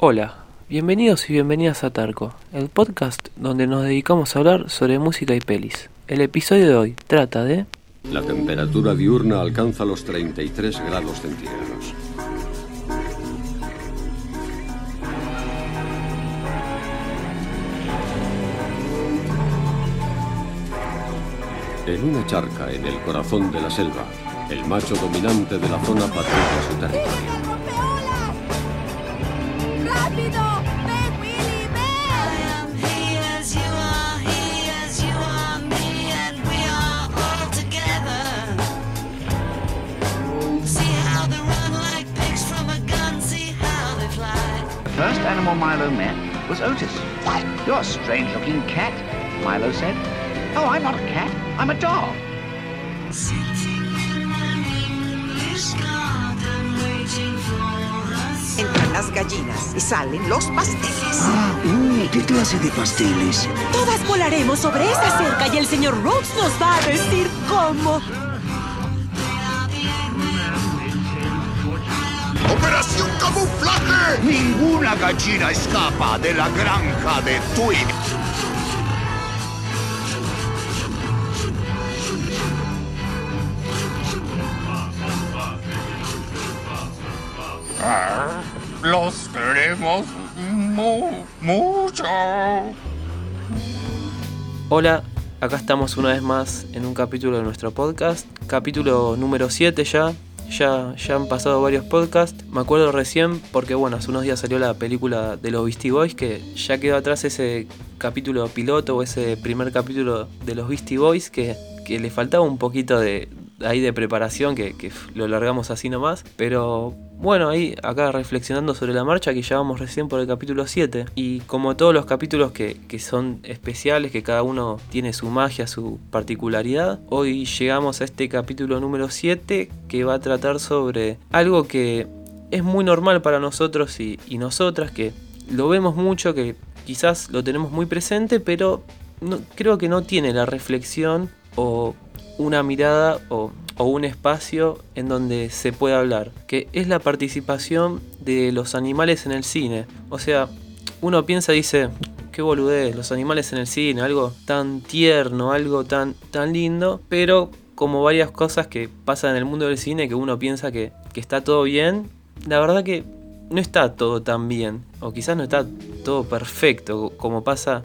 Hola, bienvenidos y bienvenidas a Tarco, el podcast donde nos dedicamos a hablar sobre música y pelis. El episodio de hoy trata de... La temperatura diurna alcanza los 33 grados centígrados. En una charca en el corazón de la selva, el macho dominante de la zona patrulla su territorio. First animal Milo met was Otis. You're a strange looking cat, Milo said. Oh, I'm not a cat, I'm a dog. Las gallinas y salen los pasteles. Mm, ¿Qué clase de pasteles? Todas volaremos sobre esa cerca y el señor Rhodes nos va a decir cómo. ¡Operación Camuflaje! Ninguna gallina escapa de la granja de Twig. Los queremos mu- mucho. Hola, acá estamos una vez más en un capítulo de nuestro podcast, capítulo número 7 ya. Ya, ya han pasado varios podcasts. Me acuerdo recién porque, bueno, hace unos días salió la película de los Beastie Boys, que ya quedó atrás ese capítulo piloto o ese primer capítulo de los Beastie Boys, que, que le faltaba un poquito de, ahí de preparación, que, que lo largamos así nomás. Pero bueno, ahí acá reflexionando sobre la marcha, que ya vamos recién por el capítulo 7. Y como todos los capítulos que, que son especiales, que cada uno tiene su magia, su particularidad, hoy llegamos a este capítulo número 7 que va a tratar sobre algo que es muy normal para nosotros y, y nosotras, que lo vemos mucho, que quizás lo tenemos muy presente, pero no- creo que no tiene la reflexión o una mirada o, un espacio en donde se pueda hablar, que es la participación de los animales en el cine. O sea, uno piensa y dice, qué boludez, los animales en el cine, algo tan tierno, algo tan, tan lindo, pero como varias cosas que pasan en el mundo del cine que uno piensa que, que está todo bien, la verdad que no está todo tan bien, o quizás no está todo perfecto, como pasa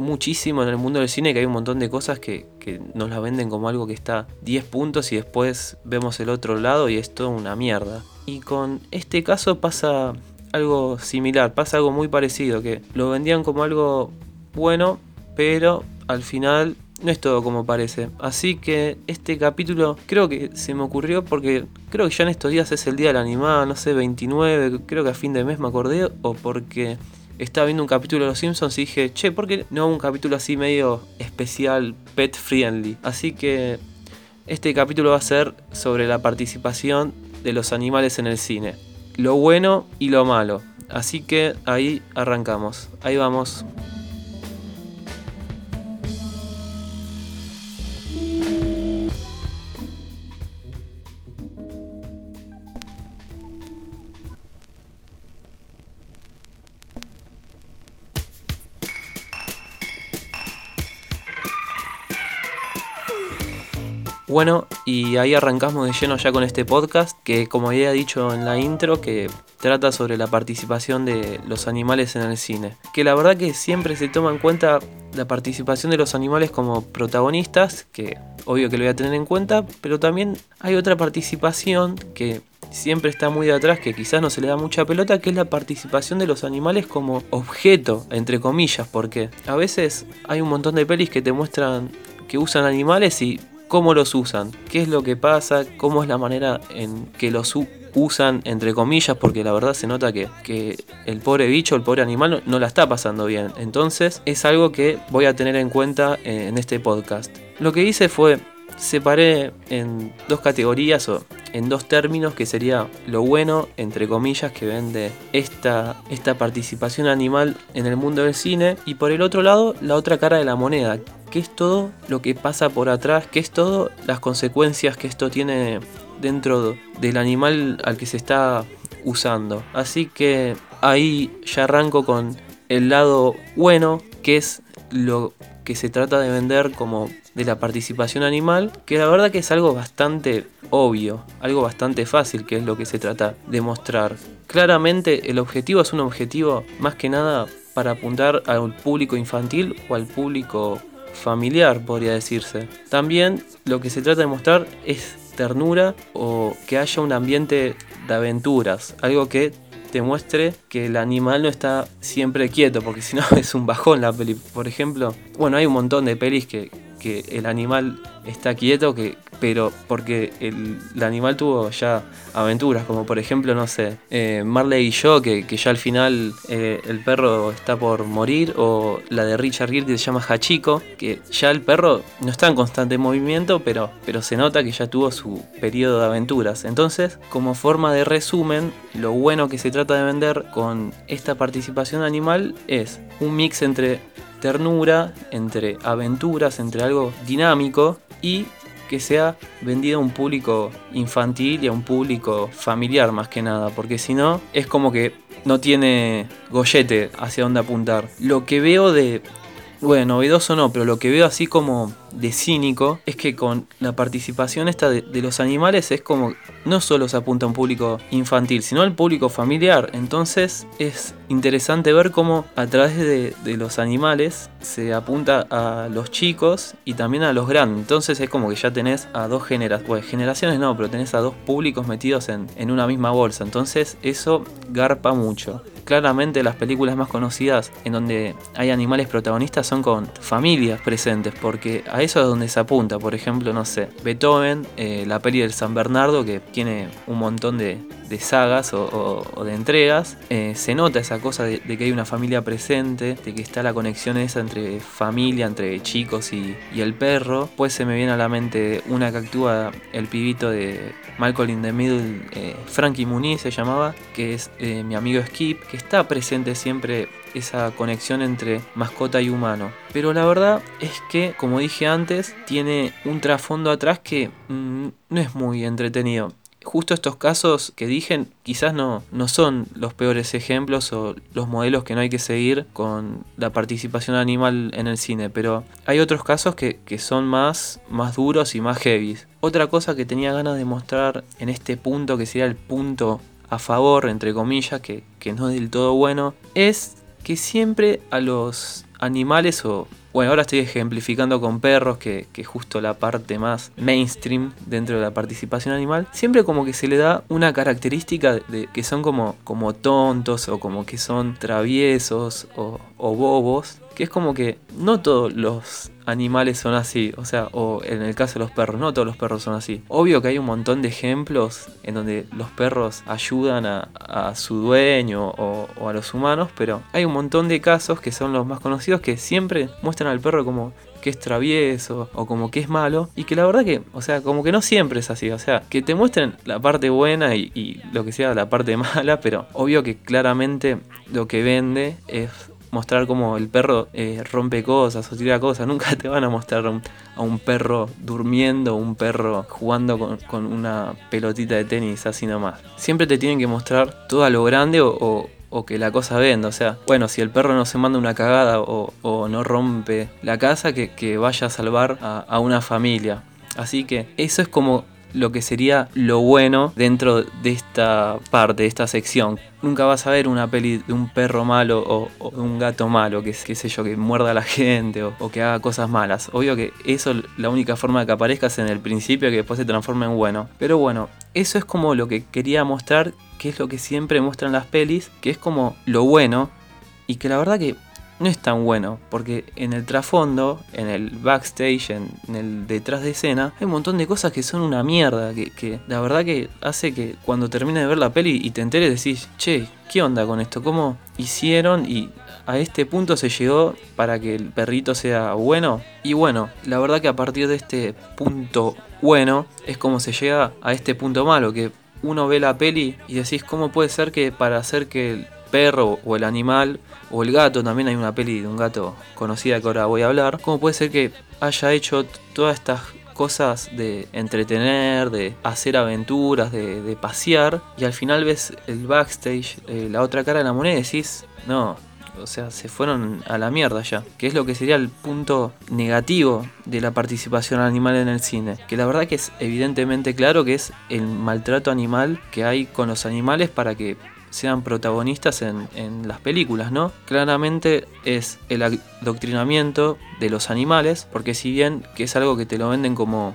muchísimo en el mundo del cine que hay un montón de cosas que, que nos las venden como algo que está 10 puntos y después vemos el otro lado y es todo una mierda. Y con este caso pasa algo similar, pasa algo muy parecido, que lo vendían como algo bueno, pero al final no es todo como parece. Así que este capítulo creo que se me ocurrió porque creo que ya en estos días es el día del animal, no sé, 29, creo que a fin de mes me acordé, o porque estaba viendo un capítulo de Los Simpsons y dije, che, ¿por qué no un capítulo así medio especial, pet friendly? Así que este capítulo va a ser sobre la participación de los animales en el cine. Lo bueno y lo malo. Así que ahí arrancamos. Ahí vamos. Bueno, y ahí arrancamos de lleno ya con este podcast, que como había dicho en la intro, que trata sobre la participación de los animales en el cine. Que la verdad que siempre se toma en cuenta la participación de los animales como protagonistas, que obvio que lo voy a tener en cuenta, pero también hay otra participación que siempre está muy de atrás, que quizás no se le da mucha pelota, que es la participación de los animales como objeto, entre comillas, porque a veces hay un montón de pelis que te muestran que usan animales y cómo los usan, qué es lo que pasa, cómo es la manera en que los usan, entre comillas, porque la verdad se nota que, que el pobre bicho, el pobre animal no, no la está pasando bien. Entonces es algo que voy a tener en cuenta eh, en este podcast. Lo que hice fue separé en dos categorías o en dos términos que sería lo bueno, entre comillas, que vende esta, esta participación animal en el mundo del cine y por el otro lado la otra cara de la moneda, que es todo lo que pasa por atrás, que es todo las consecuencias que esto tiene dentro del animal al que se está usando. Así que ahí ya arranco con el lado bueno, que es lo que se trata de vender como de la participación animal, que la verdad que es algo bastante obvio, algo bastante fácil, que es lo que se trata de mostrar. Claramente el objetivo es un objetivo más que nada para apuntar al público infantil o al público familiar, podría decirse. También lo que se trata de mostrar es ternura o que haya un ambiente de aventuras, algo que te muestre que el animal no está siempre quieto, porque si no es un bajón la peli. Por ejemplo, bueno, hay un montón de pelis que, que el animal está quieto, que, pero porque el, animal tuvo ya aventuras, como por ejemplo, no sé, eh, Marley y yo, que, ya al final eh, el perro está por morir, o la de Richard Gere que se llama Hachiko, que ya el perro no está en constante movimiento, pero, pero se nota que ya tuvo su periodo de aventuras. Entonces, como forma de resumen, lo bueno que se trata de vender con esta participación animal es un mix entre ternura, entre aventuras, entre algo dinámico y que sea vendido a un público infantil y a un público familiar más que nada, porque si no es como que no tiene gollete hacia dónde apuntar. Lo que veo de, bueno, novedoso no, pero lo que veo así como de cínico es que con la participación esta de, los animales es como no solo se apunta a un público infantil, sino al público familiar. Entonces es interesante ver cómo a través de, los animales se apunta a los chicos y también a los grandes. Entonces es como que ya tenés a dos generaciones, pues generaciones no, pero tenés a dos públicos metidos en, en una misma bolsa. Entonces eso garpa mucho claramente las películas más conocidas en donde hay animales protagonistas son con familias presentes, porque a eso es donde se apunta. Por ejemplo, no sé, Beethoven, eh, la peli del San Bernardo, que tiene un montón de, sagas o, de entregas, eh, se nota esa cosa de, que hay una familia presente, de que está la conexión esa entre familia, entre chicos y, el perro. Pues se me viene a la mente una que actúa el pibito de Malcolm in the Middle, eh, Frankie Muniz se llamaba, que es mi amigo Skip, que está presente siempre esa conexión entre mascota y humano. Pero la verdad es que, como dije antes, tiene un trasfondo atrás que mm, no es muy entretenido. Justo estos casos que dije quizás no, no son los peores ejemplos o los modelos que no hay que seguir con la participación animal en el cine, pero hay otros casos que, son más, más duros y más heavy. Otra cosa que tenía ganas de mostrar en este punto, que sería el punto a favor, entre comillas, que, que no es del todo bueno, es que siempre a los animales o... Bueno, ahora estoy ejemplificando con perros, que, que justo la parte más mainstream dentro de la participación animal. Siempre como que se le da una característica de, que son como, como tontos o como que son traviesos o, o bobos. Que es como que no todos los animales son así, o sea, o en el caso de los perros, no todos los perros son así. Obvio que hay un montón de ejemplos en donde los perros ayudan a, su dueño o, a los humanos, pero hay un montón de casos que son los más conocidos que siempre muestran al perro como que es travieso o como que es malo y que la verdad que, o sea, como que no siempre es así, o sea, que te muestren la parte buena y, y lo que sea la parte mala, pero obvio que claramente lo que vende es mostrar cómo el perro eh, rompe cosas o tira cosas. Nunca te van a mostrar a un, perro durmiendo, un perro jugando con, una pelotita de tenis así nomás. Siempre te tienen que mostrar todo a lo grande o, que la cosa venda. O sea, bueno, si el perro no se manda una cagada o, no rompe la casa, que, vaya a salvar a una familia. Así que eso es como lo que sería lo bueno dentro de esta parte, de esta sección. Nunca vas a ver una peli de un perro malo o, de un gato malo, que qué sé yo, que muerda a la gente o, que haga cosas malas. Obvio que eso, la única forma de que aparezcas en el principio, que después se transforme en bueno. Pero bueno, eso es como lo que quería mostrar, que es lo que siempre muestran las pelis, que es como lo bueno. Y que la verdad que no es tan bueno, porque en el trasfondo, en el backstage, en, el detrás de escena, hay un montón de cosas que son una mierda, que, la verdad que hace que cuando termines de ver la peli y te enteres decís, che, ¿qué onda con esto? ¿Cómo hicieron? Y a este punto se llegó para que el perrito sea bueno. Y bueno, la verdad que a partir de este punto bueno es como se llega a este punto malo, que uno ve la peli y decís, ¿cómo puede ser que para hacer que perro o el animal o el gato, también hay una peli de un gato conocida que ahora voy a hablar, ¿cómo puede ser que haya hecho todas estas cosas de entretener, de hacer aventuras, de, pasear, y al final ves el backstage, eh, la otra cara de la moneda y decís, no, o sea, se fueron a la mierda ya. Que es lo que sería el punto negativo de la participación animal en el cine. Que la verdad que es evidentemente claro que es el maltrato animal que hay con los animales para que sean protagonistas en, las películas, ¿no? Claramente es el adoctrinamiento de los animales, porque si bien que es algo que te lo venden como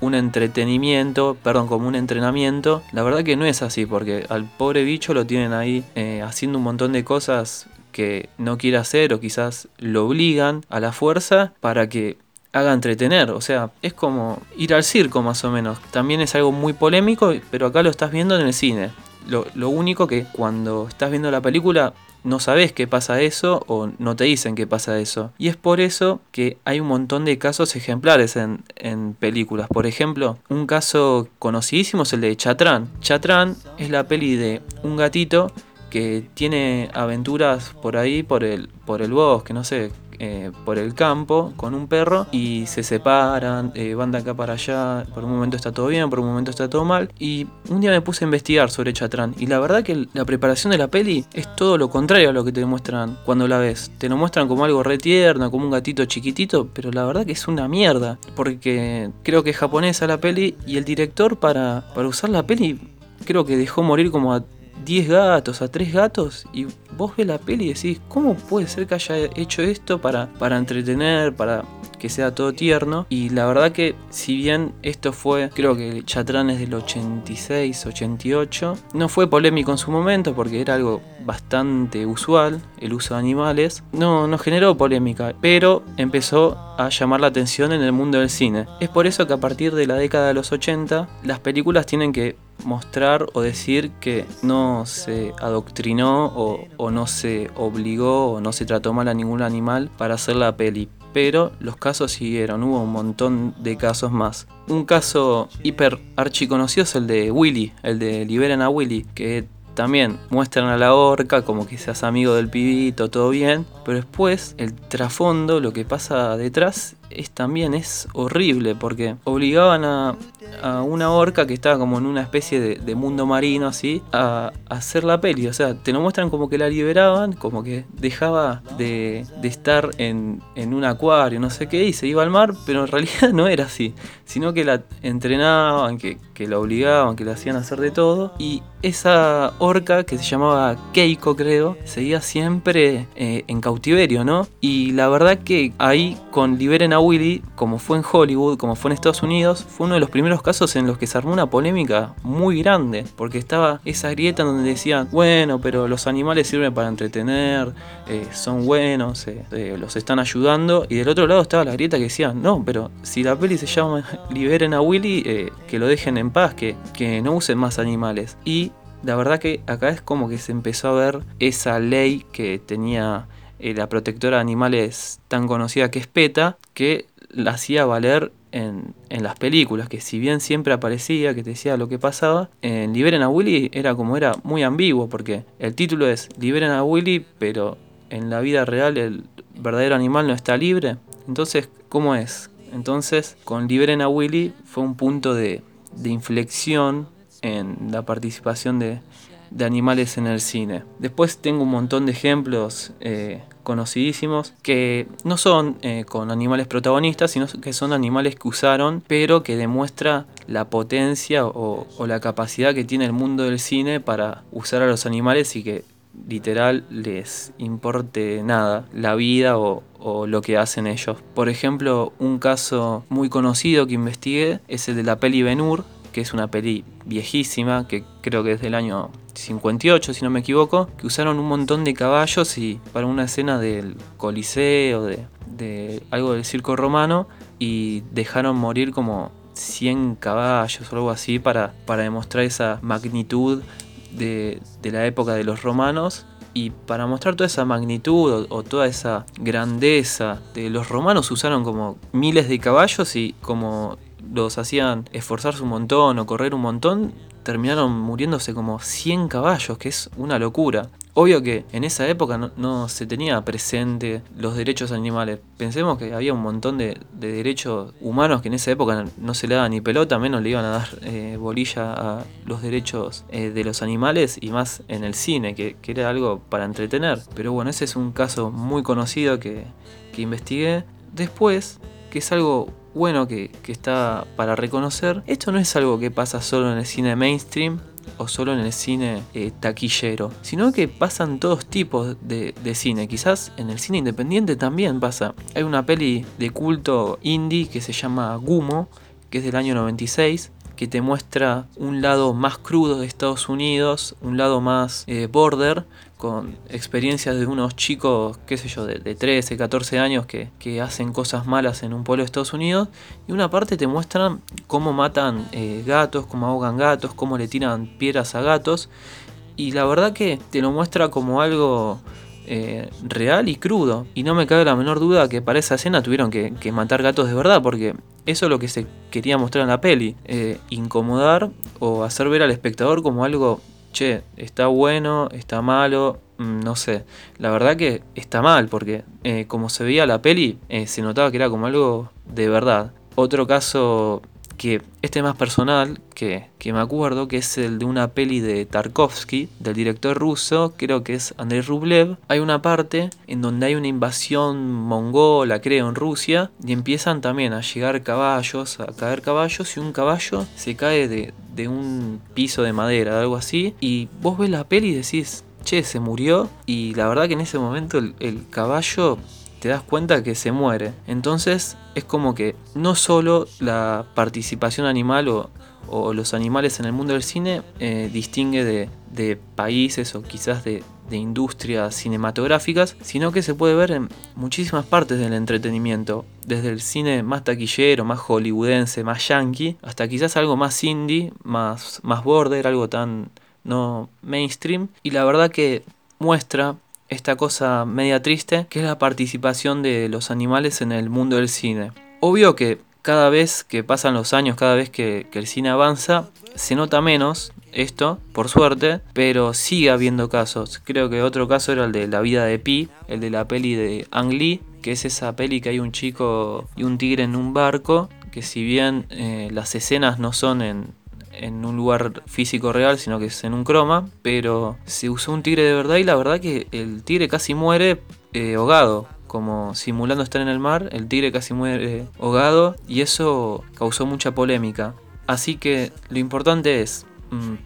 un entretenimiento, perdón, como un entrenamiento. La verdad que no es así, porque al pobre bicho lo tienen ahí eh, haciendo un montón de cosas que no quiere hacer o quizás lo obligan a la fuerza para que haga entretener. O sea, es como ir al circo más o menos. También es algo muy polémico, pero acá lo estás viendo en el cine. Lo, lo único que cuando estás viendo la película no sabes qué pasa eso o no te dicen qué pasa eso. Y es por eso que hay un montón de casos ejemplares en, en películas. Por ejemplo, un caso conocidísimo es el de Chatrán. Chatrán es la peli de un gatito que tiene aventuras por ahí, por el, por el bosque, no sé, eh, por el campo con un perro y se separan, eh, van de acá para allá, por un momento está todo bien, por un momento está todo mal. Y un día me puse a investigar sobre Chatrán y la verdad que la preparación de la peli es todo lo contrario a lo que te muestran cuando la ves. Te lo muestran como algo re tierno, como un gatito chiquitito, pero la verdad que es una mierda, porque creo que es japonesa la peli y el director para, para usar la peli creo que dejó morir como a 10 gatos, a 3 gatos, y vos ves la peli y decís, ¿cómo puede ser que haya hecho esto para, para entretener, para que sea todo tierno? Y la verdad que si bien esto fue, creo que Chatrán es del 86, 88, no fue polémico en su momento porque era algo bastante usual, el uso de animales, no, no generó polémica, pero empezó a llamar la atención en el mundo del cine. Es por eso que a partir de la década de los 80, las películas tienen que mostrar o decir que no se adoctrinó o, o, no se obligó o no se trató mal a ningún animal para hacer la peli. Pero los casos siguieron, hubo un montón de casos más. Un caso hiper archiconocido es el de Willy, el de Liberen a Willy, que también muestran a la orca como que seas amigo del pibito, todo bien, pero después el trasfondo, lo que pasa detrás, es también es horrible porque obligaban a, una orca que estaba como en una especie de, mundo marino así a, a, hacer la peli. O sea, te lo muestran como que la liberaban, como que dejaba de, de estar en, en, un acuario, no sé qué, y se iba al mar, pero en realidad no era así, sino que la entrenaban, que, que la obligaban, que la hacían hacer de todo. Y esa orca que se llamaba Keiko, creo, seguía siempre eh, en cautiverio, ¿no? Y la verdad que ahí con Liberen a Willy, como fue en Hollywood, como fue en Estados Unidos, fue uno de los primeros casos en los que se armó una polémica muy grande, porque estaba esa grieta donde decían, bueno, pero los animales sirven para entretener, eh, son buenos, eh, los están ayudando, y del otro lado estaba la grieta que decía, no, pero si la peli se llama Liberen a Willy, que lo dejen en paz, que, que no usen más animales. Y la verdad que acá es como que se empezó a ver esa ley que tenía eh, la protectora de animales tan conocida que es PETA, que la hacía valer en, en, las películas, que si bien siempre aparecía, que decía lo que pasaba, en Liberen a Willy era como era muy ambiguo, porque el título es Liberen a Willy, pero en la vida real el verdadero animal no está libre. Entonces, ¿cómo es? Entonces, con Liberen a Willy fue un punto de, de inflexión en la participación de, de, animales en el cine. Después tengo un montón de ejemplos eh, conocidísimos que no son eh, con animales protagonistas, sino que son animales que usaron, pero que demuestra la potencia o, o la capacidad que tiene el mundo del cine para usar a los animales y que literal les importe nada la vida o, o, lo que hacen ellos. Por ejemplo, un caso muy conocido que investigué es el de la peli Benur, que es una peli viejísima, que creo que es del año 58, si no me equivoco, que usaron un montón de caballos y para una escena del Coliseo, de, de algo del circo romano, y dejaron morir como 100 caballos o algo así para, para demostrar esa magnitud de, de, la época de los romanos y para mostrar toda esa magnitud o, o, toda esa grandeza de los romanos usaron como miles de caballos y como los hacían esforzarse un montón o correr un montón, terminaron muriéndose como 100 caballos, que es una locura. Obvio que en esa época no, se tenía presente los derechos animales. Pensemos que había un montón de, derechos humanos que en esa época no se le daba ni pelota, menos le iban a dar eh, bolilla a los derechos eh, de los animales y más en el cine, que, era algo para entretener. Pero bueno, ese es un caso muy conocido que, que investigué. Después, que es algo bueno que, está para reconocer, esto no es algo que pasa solo en el cine mainstream, o solo en el cine eh, taquillero, sino que pasan todos tipos de, cine. Quizás en el cine independiente también pasa. Hay una peli de culto indie que se llama Gumo, que es del año 96, que te muestra un lado más crudo de Estados Unidos, un lado más eh, border, con experiencias de unos chicos, qué sé yo, de, 13, 14 años que, hacen cosas malas en un pueblo de Estados Unidos. Y una parte te muestran cómo matan eh, gatos, cómo ahogan gatos, cómo le tiran piedras a gatos. Y la verdad que te lo muestra como algo eh, real y crudo. Y no me cabe la menor duda que para esa escena tuvieron que, matar gatos de verdad, porque eso es lo que se quería mostrar en la peli. Eh, incomodar o hacer ver al espectador como algo, che, está bueno, está malo, mm, no sé. La verdad que está mal, porque eh, como se veía la peli, se notaba que era como algo de verdad. Otro caso que este es más personal, que, me acuerdo, que es el de una peli de Tarkovsky, del director ruso, creo que es Andrei Rublev. Hay una parte en donde hay una invasión mongola, creo, en Rusia, y empiezan también a llegar caballos, a caer caballos, y un caballo se cae de, un piso de madera, algo así, y vos ves la peli y decís, che, se murió, y la verdad que en ese momento el caballo te das cuenta que se muere. Entonces es como que no solo la participación animal o, los animales en el mundo del cine eh, distingue de, países o quizás de, industrias cinematográficas, sino que se puede ver en muchísimas partes del entretenimiento, desde el cine más taquillero, más hollywoodense, más yankee, hasta quizás algo más indie, más, más border, algo tan no mainstream. Y la verdad que muestra esta cosa media triste, que es la participación de los animales en el mundo del cine. Obvio que cada vez que pasan los años, cada vez que, el cine avanza, se nota menos esto, por suerte, pero sigue habiendo casos. Creo que otro caso era el de La vida de Pi, el de la peli de Ang Lee, que es esa peli que hay un chico y un tigre en un barco, que si bien eh, las escenas no son en, un lugar físico real, sino que es en un croma, pero se usó un tigre de verdad y la verdad que el tigre casi muere eh, ahogado, como simulando estar en el mar, el tigre casi muere ahogado y eso causó mucha polémica. Así que lo importante es,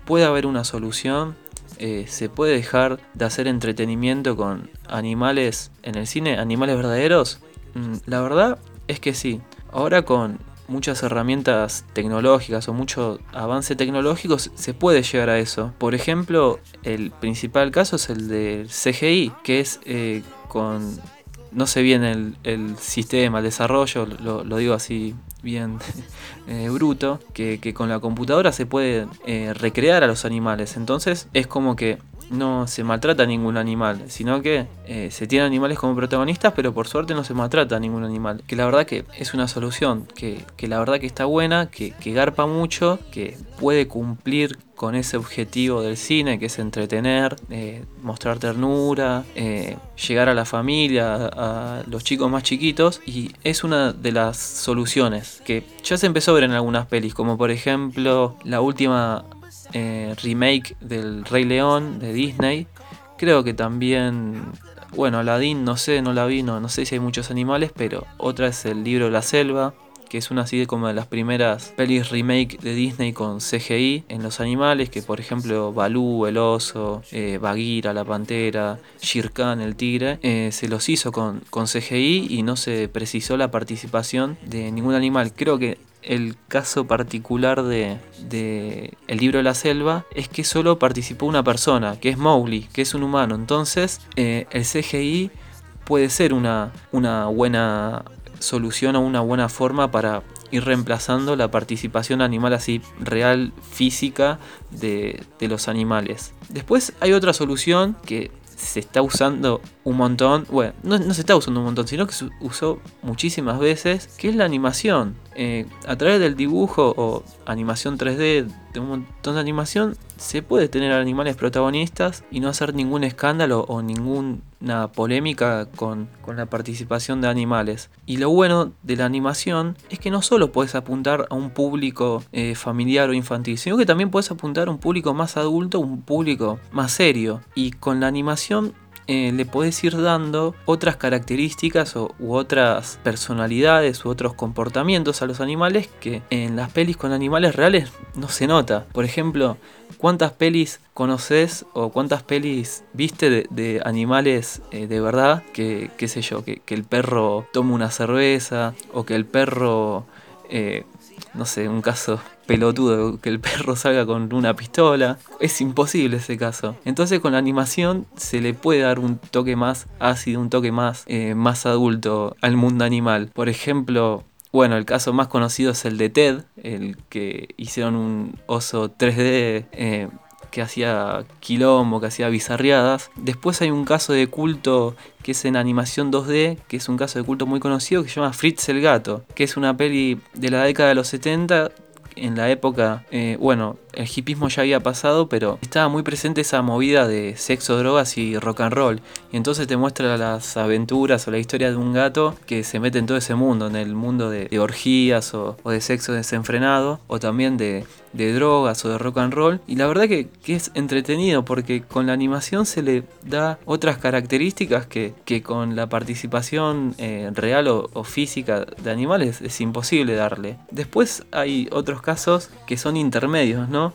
puede haber una solución, eh, se puede dejar de hacer entretenimiento con animales en el cine, animales verdaderos. Mm, la verdad es que sí. Ahora con muchas herramientas tecnológicas o mucho avance tecnológico se puede llegar a eso. Por ejemplo, el principal caso es el del CGI, que es eh, con... No sé bien el, sistema, el desarrollo, lo, digo así bien eh, bruto, que, con la computadora se puede eh, recrear a los animales. Entonces es como que no se maltrata a ningún animal, sino que eh, se tienen animales como protagonistas, pero por suerte no se maltrata a ningún animal. Que la verdad que es una solución, que, la verdad que está buena, que, garpa mucho, que puede cumplir con ese objetivo del cine, que es entretener, mostrar ternura, llegar a la familia, a los chicos más chiquitos, y es una de las soluciones que ya se empezó a ver en algunas pelis, como por ejemplo la última eh, remake del Rey León de Disney. Creo que también, bueno, Aladdin, no sé, no la vi, no, no sé si hay muchos animales, pero otra es el libro La Selva, que es una así de como de las primeras pelis remake de Disney con CGI en los animales, que por ejemplo Balú, el oso, eh, la pantera, Shere Khan, el tigre, eh, se los hizo con, con CGI y no se precisó la participación de ningún animal. Creo que el caso particular de, El libro de la selva es que solo participó una persona, que es Mowgli, que es un humano. Entonces, eh, el CGI puede ser una, una buena solución o una buena forma para ir reemplazando la participación animal así real, física de, de los animales. Después hay otra solución que se está usando un montón, bueno, no, se está usando un montón, sino que se usó muchísimas veces, que es la animación. Eh, a través del dibujo o animación 3D de un montón de animación, se puede tener animales protagonistas y no hacer ningún escándalo o ninguna polémica con, la participación de animales. Y lo bueno de la animación es que no solo puedes apuntar a un público eh, familiar o infantil, sino que también puedes apuntar a un público más adulto, un público más serio. Y con la animación eh, le puedes ir dando otras características o, u otras personalidades u otros comportamientos a los animales que en las pelis con animales reales no se nota. Por ejemplo, ¿cuántas pelis conoces o cuántas pelis viste de, animales eh, de verdad que, qué sé yo, que, el perro toma una cerveza o que el perro... Eh, no sé, un caso pelotudo que el perro salga con una pistola. Es imposible ese caso. Entonces con la animación se le puede dar un toque más ácido, un toque más, eh, más adulto al mundo animal. Por ejemplo, bueno, el caso más conocido es el de Ted, el que hicieron un oso 3D eh, que hacía quilombo, que hacía bizarriadas. Después hay un caso de culto que es en animación 2D, que es un caso de culto muy conocido que se llama Fritz el Gato, que es una peli de la década de los 70 en la época, eh, bueno, el hipismo ya había pasado, pero estaba muy presente esa movida de sexo, drogas y rock and roll. Y entonces te muestra las aventuras o la historia de un gato que se mete en todo ese mundo, en el mundo de, orgías o, de sexo desenfrenado, o también de, drogas o de rock and roll. Y la verdad que, es entretenido porque con la animación se le da otras características que, con la participación eh, real o, o, física de animales es imposible darle. Después hay otros casos que son intermedios, ¿no?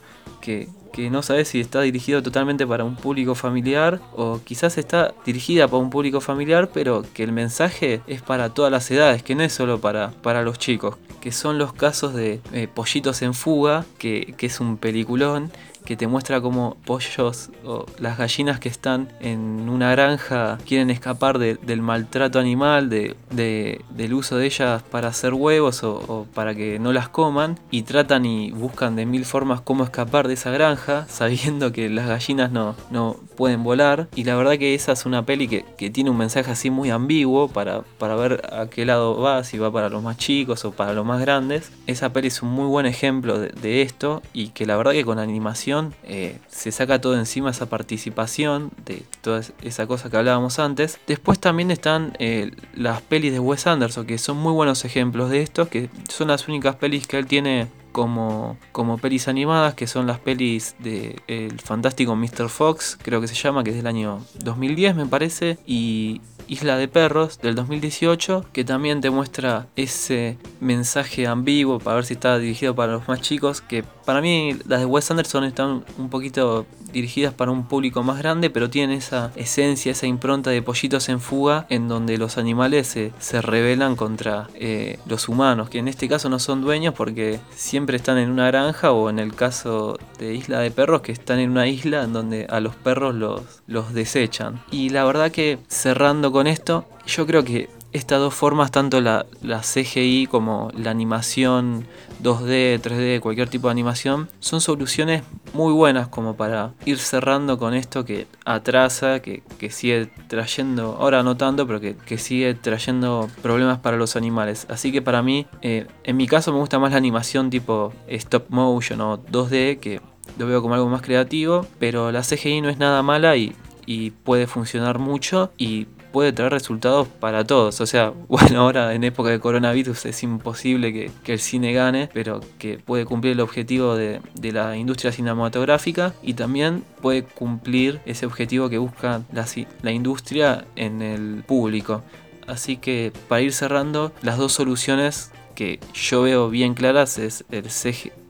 Que, no sabes si está dirigido totalmente para un público familiar o quizás está dirigida para un público familiar, pero que el mensaje es para todas las edades, que no es solo para, para los chicos, que son los casos de eh, Pollitos en Fuga, que, que es un peliculón que te muestra cómo pollos o las gallinas que están en una granja quieren escapar del maltrato animal, de, del uso de ellas para hacer huevos o, para que no las coman y tratan y buscan de mil formas cómo escapar de esa granja sabiendo que las gallinas no, no pueden volar y la verdad que esa es una peli que, tiene un mensaje así muy ambiguo para, para ver a qué lado va, si va para los más chicos o para los más grandes. Esa peli es un muy buen ejemplo de, de esto y que la verdad que con animación eh, se saca todo encima esa participación de toda esa cosa que hablábamos antes. Después también están eh, las pelis de Wes Anderson, que son muy buenos ejemplos de esto, que son las únicas pelis que él tiene como, como pelis animadas, que son las pelis de El Fantástico Mr. Fox, creo que se llama, que es del año 2010 me parece, y Isla de Perros del 2018, que también te muestra ese mensaje ambiguo para ver si está dirigido para los más chicos, que para mí las de Wes Anderson están un poquito dirigidas para un público más grande, pero tienen esa esencia, esa impronta de pollitos en fuga, en donde los animales se, se rebelan contra eh, los humanos, que en este caso no son dueños porque siempre están en una granja, o en el caso de Isla de Perros, que están en una isla en donde a los perros los, los desechan. Y la verdad que cerrando con esto, yo creo que estas dos formas, tanto la, CGI como la animación 2D, 3D, cualquier tipo de animación, son soluciones muy buenas como para ir cerrando con esto que atrasa, que, sigue trayendo, ahora no tanto, pero que, sigue trayendo problemas para los animales. Así que para mí, eh, en mi caso me gusta más la animación tipo stop motion o 2D, que lo veo como algo más creativo, pero la CGI no es nada mala y, y puede funcionar mucho y puede traer resultados para todos. O sea, bueno, ahora en época de coronavirus es imposible que, el cine gane, pero que puede cumplir el objetivo de, la industria cinematográfica y también puede cumplir ese objetivo que busca la, industria en el público. Así que para ir cerrando, las dos soluciones que yo veo bien claras es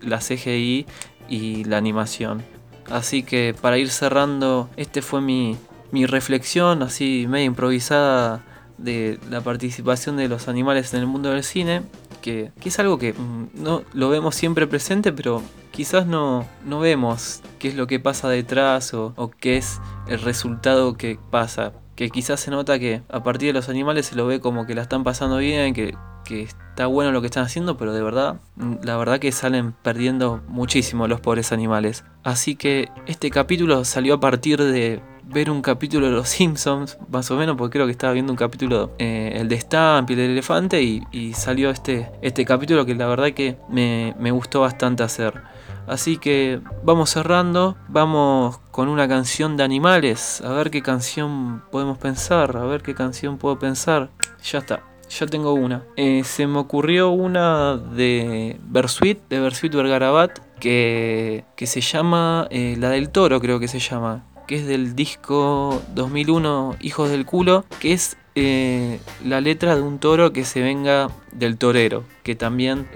la CGI y la animación. Así que para ir cerrando, este fue mi, mi reflexión así medio improvisada de la participación de los animales en el mundo del cine, que, es algo que mm, no lo vemos siempre presente, pero quizás no, no vemos qué es lo que pasa detrás o, qué es el resultado que pasa. Que quizás se nota que a partir de los animales se lo ve como que la están pasando bien, que, que está bueno lo que están haciendo, pero de verdad, mm, la verdad que salen perdiendo muchísimo los pobres animales. Así que este capítulo salió a partir de ver un capítulo de Los Simpsons, más o menos, porque creo que estaba viendo un capítulo, eh, el de Stamp y el del elefante, y, salió este, este capítulo que la verdad que me, me gustó bastante hacer. Así que vamos cerrando, vamos con una canción de animales, a ver qué canción podemos pensar, a ver qué canción puedo pensar. Ya está, ya tengo una. Eh, se me ocurrió una de Bersuit, de Bersuit Vergarabat, que, que se llama eh, La del Toro, creo que se llama, que es del disco 2001 Hijos del Culo, que es eh, la letra de un toro que se venga del torero, que también,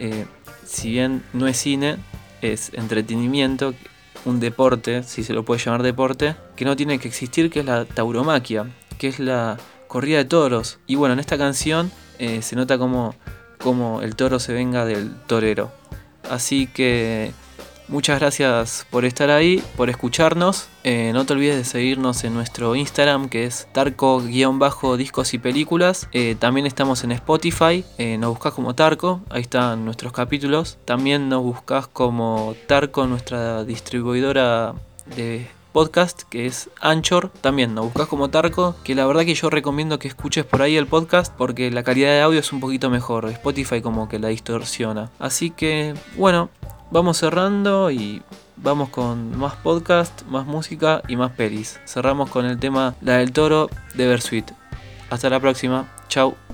si bien no es cine, es entretenimiento, un deporte, si se lo puede llamar deporte, que no tiene que existir, que es la tauromaquia, que es la corrida de toros. Y bueno, en esta canción eh, se nota como, el toro se venga del torero. Así que Muchas gracias por estar ahí, por escucharnos. Eh, no te olvides de seguirnos en nuestro Instagram que es tarco-discos y películas. Eh, también estamos en Spotify, nos buscas como Tarco, ahí están nuestros capítulos. También nos buscas como Tarco, nuestra distribuidora de podcast que es Anchor. También nos buscas como Tarco, que la verdad que yo recomiendo que escuches por ahí el podcast porque la calidad de audio es un poquito mejor. Spotify como que la distorsiona. Así que bueno, vamos cerrando y vamos con más podcast, más música y más pelis. Cerramos con el tema La del Toro de Versuit. Hasta la próxima. Chau.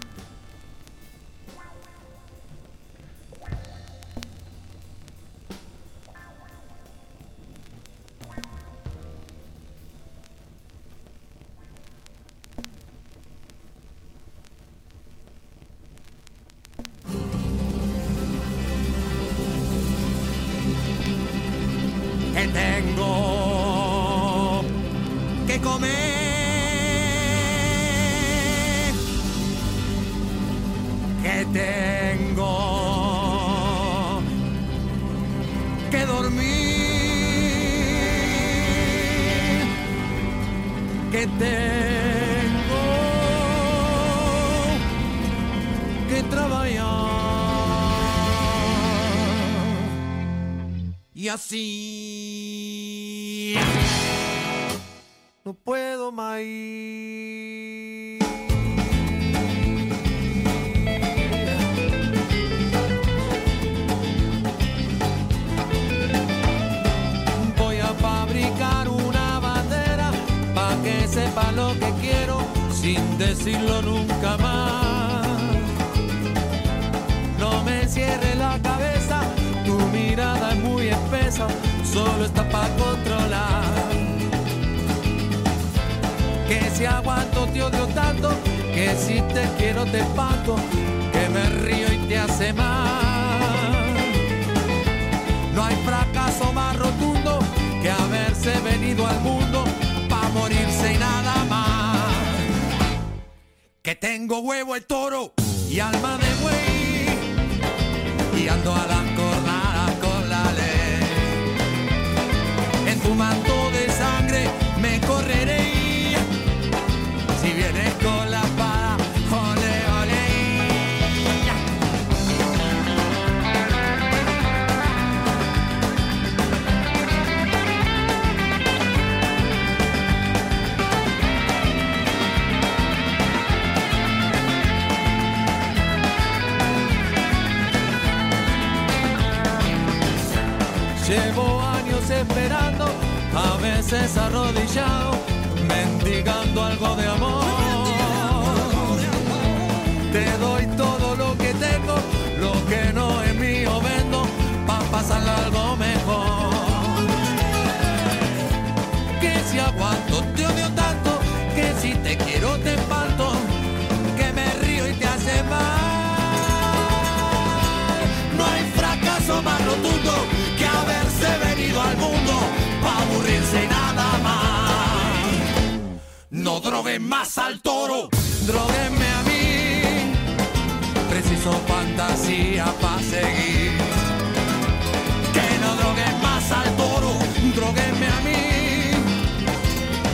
Y así no puedo más. Voy a fabricar una bandera para que sepa lo que quiero sin decirlo nunca más. No me cierre la solo está para controlar. Que si aguanto te odio tanto, que si te quiero te espanto, que me río y te hace mal. No hay fracaso más rotundo que haberse venido al mundo para morirse y nada más. Que tengo huevo el toro y alma de buey y ando a las jornadas tu manto de sangre me correré. Si vienes con la espada, ole, ole. Llevo veces arrodillado, mendigando algo de amor. Droguen más al toro, droguenme a mí. Preciso fantasía para seguir. Que no droguen más al toro, droguenme a mí.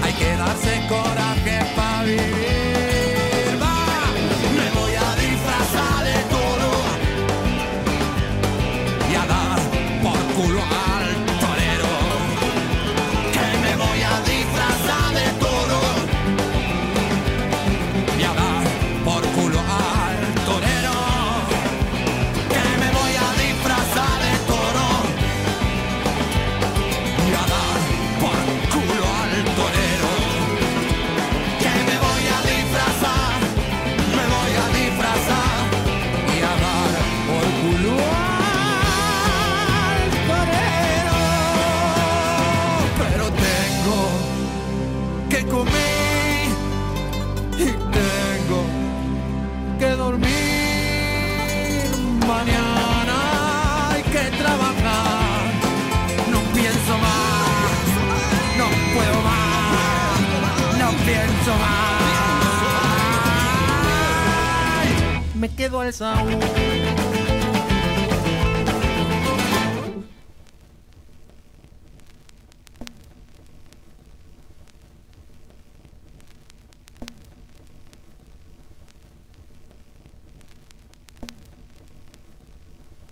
Hay que darse coraje para vivir.